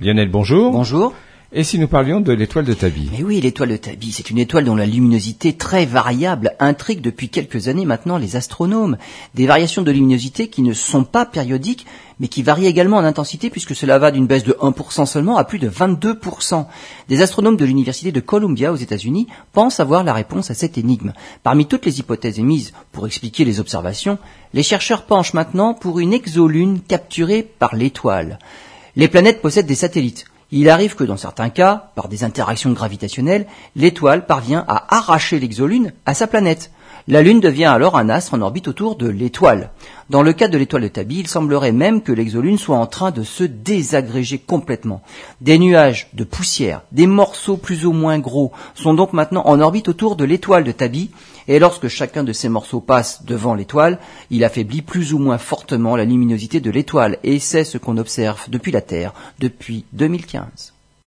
Lionel, bonjour. Bonjour. Et si nous parlions de l'étoile de Tabi? Mais oui, l'étoile de Tabi, c'est une étoile dont la luminosité très variable intrigue depuis quelques années maintenant les astronomes. Des variations de luminosité qui ne sont pas périodiques, mais qui varient également en intensité puisque cela va d'une baisse de 1% seulement à plus de 22%. Des astronomes de l'université de Columbia aux États-Unis pensent avoir la réponse à cette énigme. Parmi toutes les hypothèses émises pour expliquer les observations, les chercheurs penchent maintenant pour une exolune capturée par l'étoile. Les planètes possèdent des satellites. Il arrive que dans certains cas, par des interactions gravitationnelles, l'étoile parvient à arracher l'exolune à sa planète. La Lune devient alors un astre en orbite autour de l'étoile. Dans le cas de l'étoile de Tabi, il semblerait même que l'exolune soit en train de se désagréger complètement. Des nuages de poussière, des morceaux plus ou moins gros, sont donc maintenant en orbite autour de l'étoile de Tabi, et lorsque chacun de ces morceaux passe devant l'étoile, il affaiblit plus ou moins fortement la luminosité de l'étoile, et c'est ce qu'on observe depuis la Terre depuis 2015.